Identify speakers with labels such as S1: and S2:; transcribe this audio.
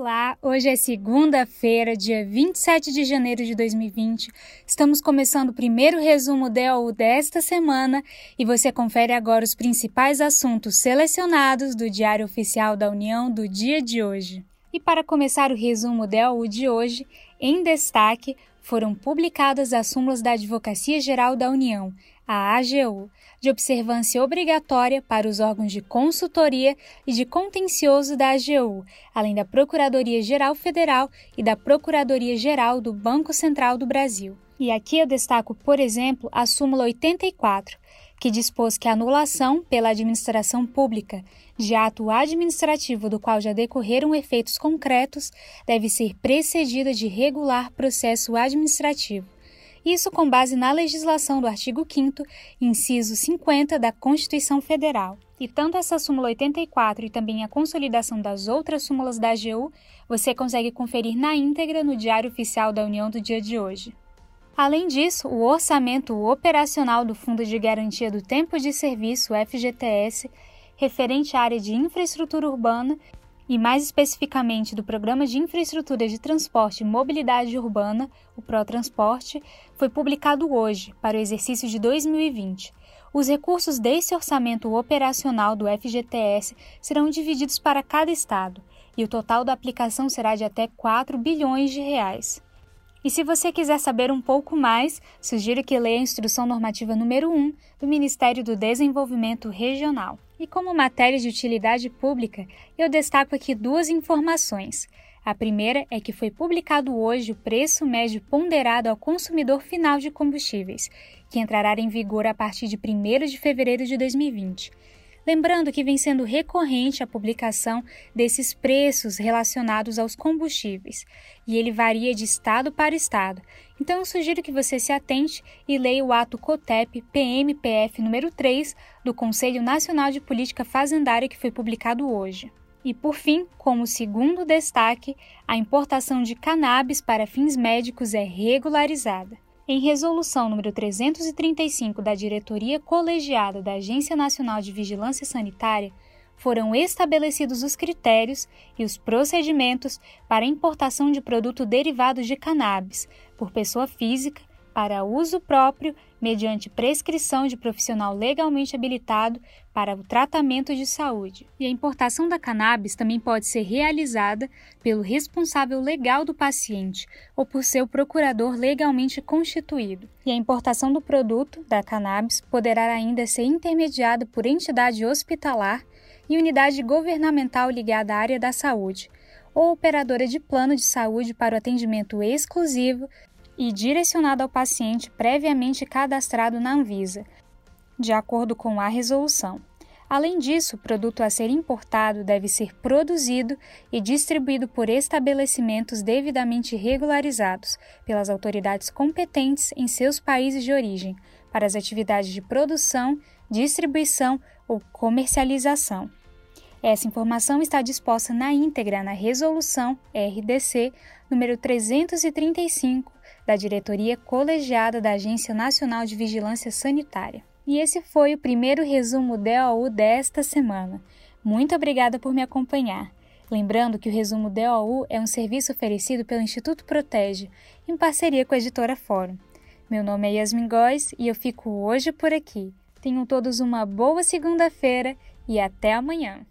S1: Olá, hoje é segunda-feira, dia 27 de janeiro de 2020. Estamos começando o primeiro resumo DOU desta semana e você confere agora os principais assuntos selecionados do Diário Oficial da União do dia de hoje. E para começar o resumo DOU de hoje, em destaque foram publicadas as súmulas da Advocacia Geral da União, a AGU, de observância obrigatória para os órgãos de consultoria e de contencioso da AGU, além da Procuradoria-Geral Federal e da Procuradoria-Geral do Banco Central do Brasil. E aqui eu destaco, por exemplo, a súmula 84, que dispôs que a anulação pela administração pública de ato administrativo do qual já decorreram efeitos concretos deve ser precedida de regular processo administrativo. Isso com base na legislação do artigo 5 inciso 50 da Constituição Federal. E tanto essa súmula 84 e também a consolidação das outras súmulas da AGU você consegue conferir na íntegra no Diário Oficial da União do dia de hoje. Além disso, o orçamento operacional do Fundo de Garantia do Tempo de Serviço, FGTS, referente à área de infraestrutura urbana e mais especificamente do Programa de Infraestrutura de Transporte e Mobilidade Urbana, o ProTransporte, foi publicado hoje para o exercício de 2020. Os recursos desse orçamento operacional do FGTS serão divididos para cada estado, e o total da aplicação será de até 4 bilhões de reais. E se você quiser saber um pouco mais, sugiro que leia a Instrução Normativa número 1 do Ministério do Desenvolvimento Regional. E como matéria de utilidade pública, eu destaco aqui duas informações. A primeira é que foi publicado hoje o preço médio ponderado ao consumidor final de combustíveis, que entrará em vigor a partir de 1 de fevereiro de 2020. Lembrando que vem sendo recorrente a publicação desses preços relacionados aos combustíveis, e ele varia de estado para estado. Então eu sugiro que você se atente e leia o ato COTEP PMPF número 3 do Conselho Nacional de Política Fazendária que foi publicado hoje. E por fim, como segundo destaque, a importação de cannabis para fins médicos é regularizada. Em resolução número 335 da diretoria colegiada da Agência Nacional de Vigilância Sanitária, foram estabelecidos os critérios e os procedimentos para importação de produto derivado de cannabis por pessoa física para uso próprio mediante prescrição de profissional legalmente habilitado para o tratamento de saúde. E a importação da cannabis também pode ser realizada pelo responsável legal do paciente ou por seu procurador legalmente constituído. E a importação do produto da cannabis poderá ainda ser intermediada por entidade hospitalar e unidade governamental ligada à área da saúde, ou operadora de plano de saúde para o atendimento exclusivo e direcionado ao paciente previamente cadastrado na Anvisa, de acordo com a resolução. Além disso, o produto a ser importado deve ser produzido e distribuído por estabelecimentos devidamente regularizados pelas autoridades competentes em seus países de origem para as atividades de produção, distribuição ou comercialização. Essa informação está disposta na íntegra na Resolução RDC número 335 da Diretoria Colegiada da Agência Nacional de Vigilância Sanitária. E esse foi o primeiro resumo DOU desta semana. Muito obrigada por me acompanhar. Lembrando que o resumo DOU é um serviço oferecido pelo Instituto Protege, em parceria com a editora Fórum. Meu nome é Yasmin Góes e eu fico hoje por aqui. Tenham todos uma boa segunda-feira e até amanhã.